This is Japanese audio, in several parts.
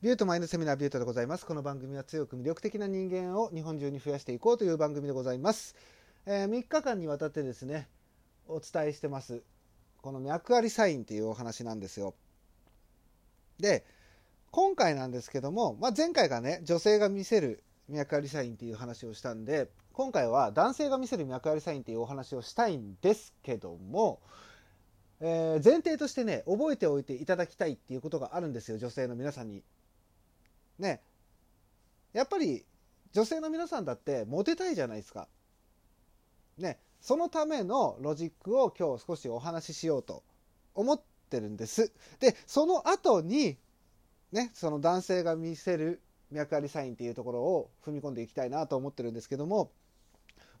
ビュートマインドセミナービュートでございます。この番組は強く魅力的な人間を日本中に増やしていこうという番組でございます。えー、3日間にわたってですね、お伝えしてます。この脈ありサインっていうお話なんですよ。で、今回なんですけども、まあ、前回がね、女性が見せる脈ありサインっていう話をしたんで、今回は男性が見せる脈ありサインっていうお話をしたいんですけども、えー、前提としてね、覚えておいていただきたいっていうことがあるんですよ、女性の皆さんに。ね。やっぱり女性の皆さんだってモテたいじゃないですか。ね。そのためのロジックを今日少しお話ししようと思ってるんです。で、その後に、ね、その男性が見せる脈ありサインっていうところを踏み込んでいきたいなと思ってるんですけども、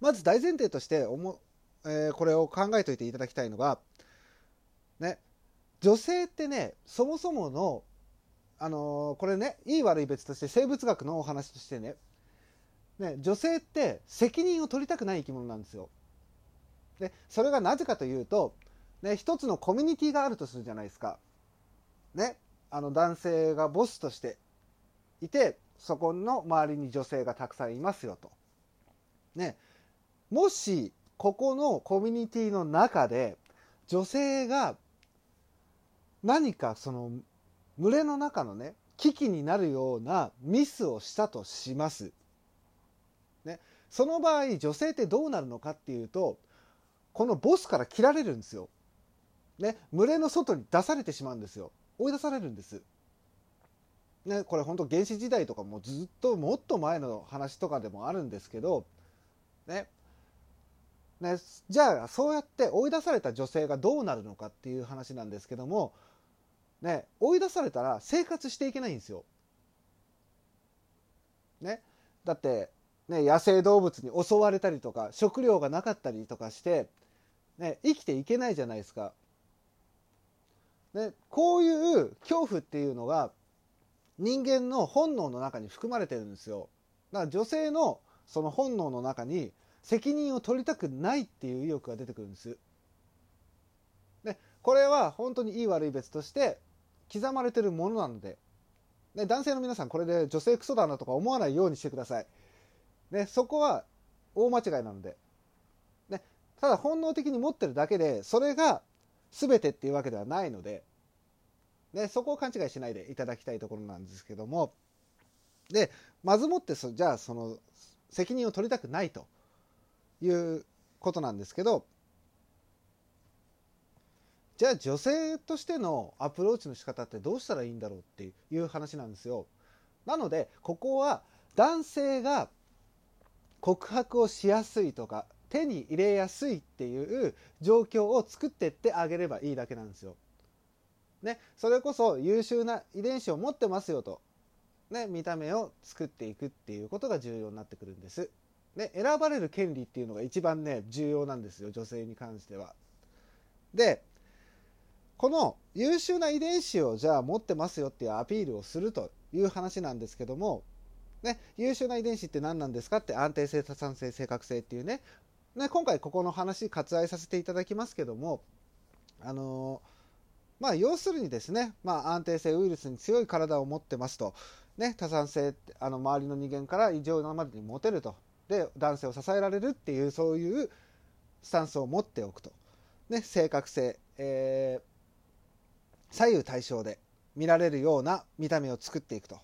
まず大前提としておも、えー、これを考えておいていただきたいのが、ね、女性ってね、そもそものあのー、これねいい悪い別として生物学のお話としてねね女性って責任を取りたくない生き物なんですよ。でそれがなぜかというと、ね、一つのコミュニティがあるとするじゃないですか。ね、あの男性がボスとしていてそこの周りに女性がたくさんいますよと。ね、もしここのコミュニティの中で女性が何かその群れの中のね危機になるようなミスをしたとします。ね、その場合女性ってどうなるのかっていうとこのボスから切られるんですよ。ね、群れの外に出されてしまうんですよ。追い出されるんです。ね、これ本当原始時代とかもずっともっと前の話とかでもあるんですけど、ね、ね、じゃあそうやって追い出された女性がどうなるのかっていう話なんですけどもね、追い出されたら生活していけないんですよ。ね、だって、ね、野生動物に襲われたりとか食料がなかったりとかして、ね、生きていけないじゃないですか。ね、こういう恐怖っていうのが人間の本能の中に含まれてるんですよ。だから女性のその本能の中に責任を取りたくないっていう意欲が出てくるんです。でこれは本当にいい悪い別として刻まれてるものなので、ね、男性の皆さんこれで女性クソだなとか思わないようにしてください。ね、そこは大間違いなので。ね、ただ本能的に持ってるだけで、それが全てっていうわけではないので、ね、そこを勘違いしないでいただきたいところなんですけども、で、まずもってそ、じゃあその責任を取りたくないということなんですけど、じゃあ女性としてのアプローチの仕方ってどうしたらいいんだろうっていう話なんですよ。なのでここは男性が告白をしやすいとか手に入れやすいっていう状況を作ってってあげればいいだけなんですよ。ね、それこそ優秀な遺伝子を持ってますよと、ね、見た目を作っていくっていうことが重要になってくるんです。ね、選ばれる権利っていうのが一番ね重要なんですよ女性に関しては。でこの優秀な遺伝子をじゃあ持ってますよっていうアピールをするという話なんですけども、ね、優秀な遺伝子って何なんですかって安定性多産性正確性っていうね。ね今回ここの話割愛させていただきますけどもあのまあ要するにですね、まあ、安定性ウイルスに強い体を持ってますと、ね、多産性あの周りの人間から異常なまでに持てると。で男性を支えられるっていうそういうスタンスを持っておくと、ね、正確性、えー左右対称で見られるような見た目を作っていくと。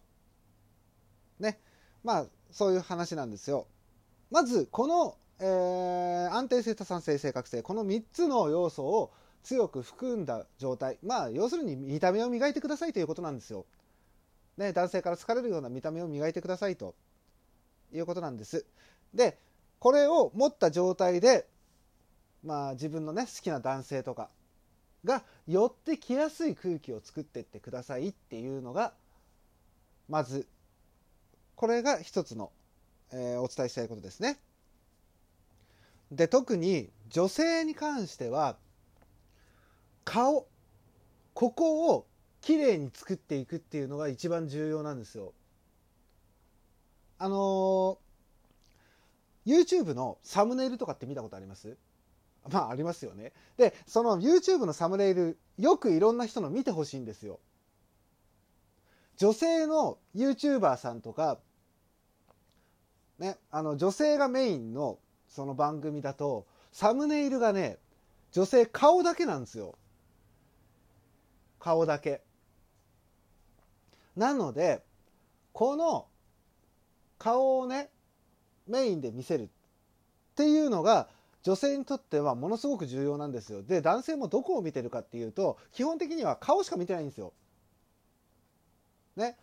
ね。まあ、そういう話なんですよ。まず、この、えー、安定性、多産性、正確性、この3つの要素を強く含んだ状態。まあ、要するに見た目を磨いてくださいということなんですよ。ね、男性から好かれるような見た目を磨いてくださいということなんです。で、これを持った状態で、まあ、自分のね、好きな男性とか、が寄ってきやすい空気を作ってってくださいっていうのがまずこれが一つの、えー、お伝えしたいことですね。で特に女性に関しては顔ここをきれいに作っていくっていうのが一番重要なんですよ。あのー、YouTube のサムネイルとかって見たことあります？まあありますよね。で、その YouTube のサムネイル、よくいろんな人の見てほしいんですよ。女性の YouTuber さんとか、ね、あの女性がメインのその番組だとサムネイルがね女性顔だけなんですよ顔だけなのでこの顔をねメインで見せるっていうのが女性にとってはものすごく重要なんですよ。で男性もどこを見てるかっていうと基本的には顔しか見てないんですよ。ね。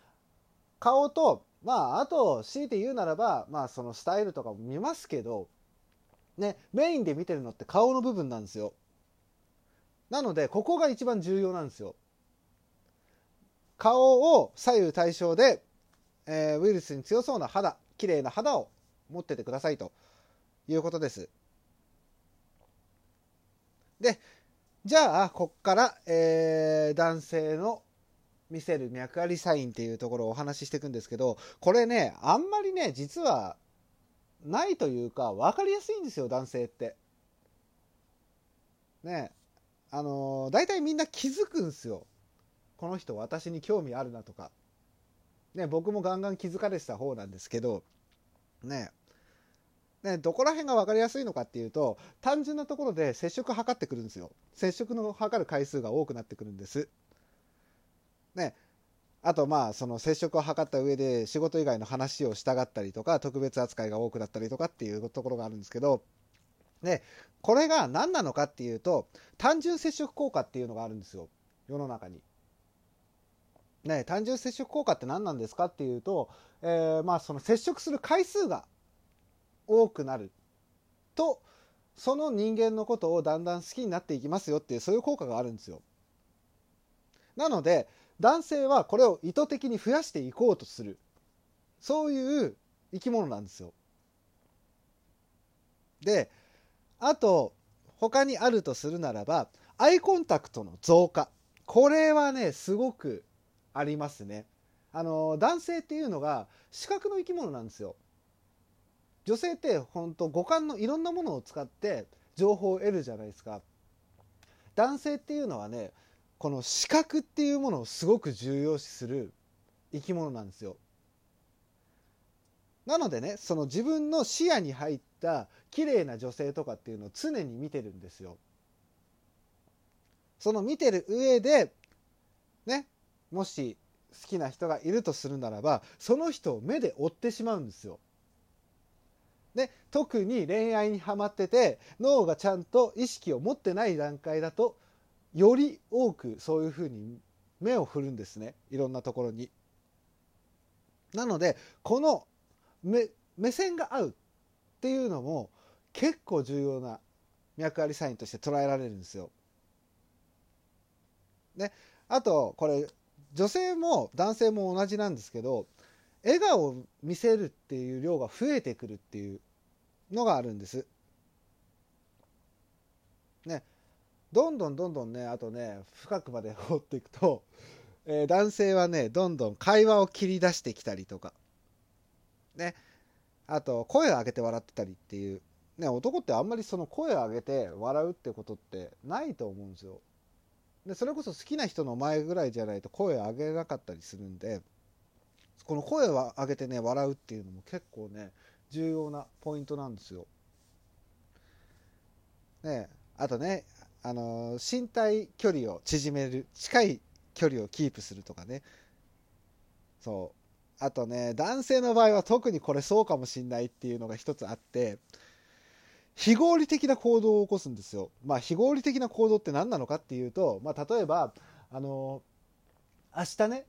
顔とまああと強いて言うならばまあそのスタイルとかも見ますけどね。メインで見てるのって顔の部分なんですよ。なのでここが一番重要なんですよ。顔を左右対称で、えー、ウイルスに強そうな肌綺麗な肌を持っててくださいということです。でじゃあこっから、えー、男性の見せる脈ありサインっていうところをお話ししていくんですけどこれねあんまりね実はないというか分かりやすいんですよ男性って。ねあのー、大体みんな気づくんですよ。この人私に興味あるなとか。ね僕もガンガン気づかれてた方なんですけどねね、どこら辺が分かりやすいのかっていうと単純なところで接触測ってくるんですよ。接触の測る回数が多くなってくるんです。ね。あとまあその接触を図った上で仕事以外の話をしたがったりとか特別扱いが多くなったりとかっていうところがあるんですけどでこれが何なのかっていうと単純接触効果っていうのがあるんですよ。世の中に。ね、単純接触効果って何なんですかっていうと、えー、まあその接触する回数が多くなるとその人間のことをだんだん好きになっていきますよっていうそういう効果があるんですよ。なので男性はこれを意図的に増やしていこうとするそういう生き物なんですよ。であと他にあるとするならばアイコンタクトの増加これはねすごくありますね。あの男性っていうのが視覚の生き物なんですよ。女性って本当五感のいろんなものを使って情報を得るじゃないですか。男性っていうのはねこの視覚っていうものをすごく重要視する生き物なんですよ。なのでねその自分の視野に入った綺麗な女性とかっていうのを常に見てるんですよ。その見てる上でねもし好きな人がいるとするならばその人を目で追ってしまうんですよ。で特に恋愛にはまってて脳がちゃんと意識を持ってない段階だとより多くそういうふうに目を振るんですねいろんなところに。なのでこの目目線が合うっていうのも結構重要な脈ありサインとして捉えられるんですよ。ね、あとこれ女性も男性も同じなんですけど笑顔を見せるっていう量が増えてくるっていうのがあるんです。ね、どんどんどんどんねあとね深くまで掘っていくと、えー、男性はねどんどん会話を切り出してきたりとか。ね。あと声を上げて笑ってたりっていう、ね、男ってあんまりその声を上げて笑うってことってないと思うんですよ。でそれこそ好きな人の前ぐらいじゃないと声を上げなかったりするんで。この声を上げてね笑うっていうのも結構ね重要なポイントなんですよ。ねあとねあの身体距離を縮める近い距離をキープするとかねそうあとね男性の場合は特にこれそうかもしんないっていうのが一つあって非合理的な行動を起こすんですよ。まあ非合理的な行動って何なのかっていうと、まあ、例えばあの明日ね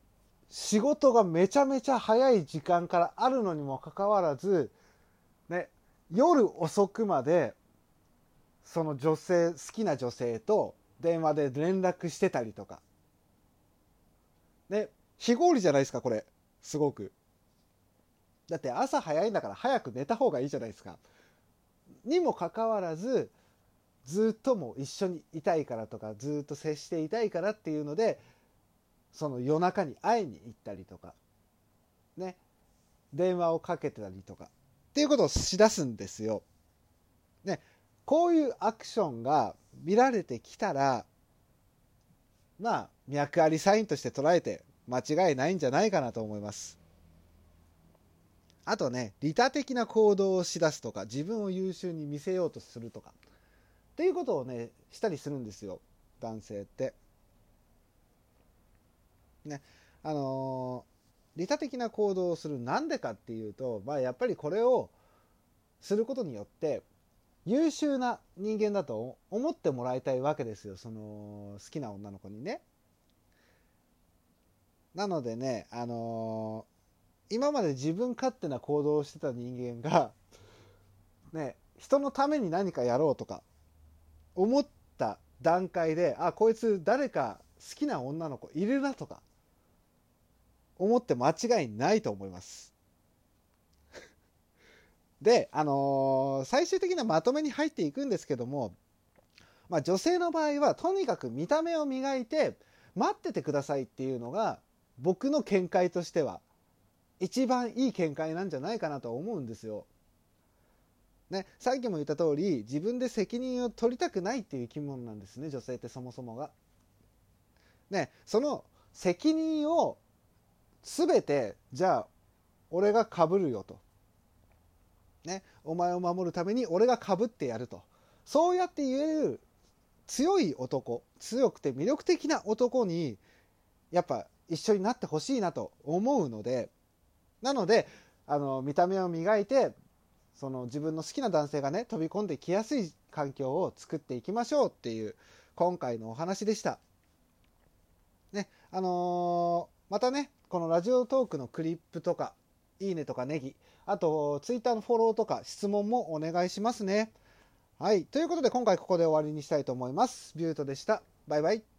仕事がめちゃめちゃ早い時間からあるのにもかかわらず、ね、夜遅くまでその女性好きな女性と電話で連絡してたりとか。ね非合理じゃないですかこれ。すごく。だって朝早いんだから早く寝た方がいいじゃないですか。にもかかわらずずっとも一緒にいたいからとかずっと接していたいからっていうのでその夜中に会いに行ったりとかね。電話をかけてたりとかっていうことをしだすんですよ。ね。こういうアクションが見られてきたらまあ脈ありサインとして捉えて間違いないんじゃないかなと思います。あとね利他的な行動をしだすとか自分を優秀に見せようとするとかっていうことをねしたりするんですよ。男性って。ねあのー、利他的な行動をするなんでかっていうと、まあ、やっぱりこれをすることによって優秀な人間だと思ってもらいたいわけですよその好きな女の子にね。なのでね、あのー、今まで自分勝手な行動をしてた人間が、ね、人のために何かやろうとか思った段階であこいつ誰か好きな女の子いるなとか思って間違いないと思います。で、あのー、最終的なまとめに入っていくんですけども、まあ、女性の場合はとにかく見た目を磨いて待っててくださいっていうのが僕の見解としては一番いい見解なんじゃないかなと思うんですよ。ね、さっきも言った通り自分で責任を取りたくないっていう生き物なんですね女性ってそもそもが。ね、その責任を全てじゃあ俺がかぶるよとね、お前を守るために俺がかぶってやるとそうやって言える強い男強くて魅力的な男にやっぱ一緒になってほしいなと思うのでなのであの見た目を磨いてその自分の好きな男性がね飛び込んできやすい環境を作っていきましょうっていう今回のお話でした。ねあのー、またねこのラジオトークのクリップとかいいねとかネギあと、ツイッターのフォローとか質問もお願いしますね。はい。ということで、今回ここで終わりにしたいと思います。ビュートでした。バイバイ。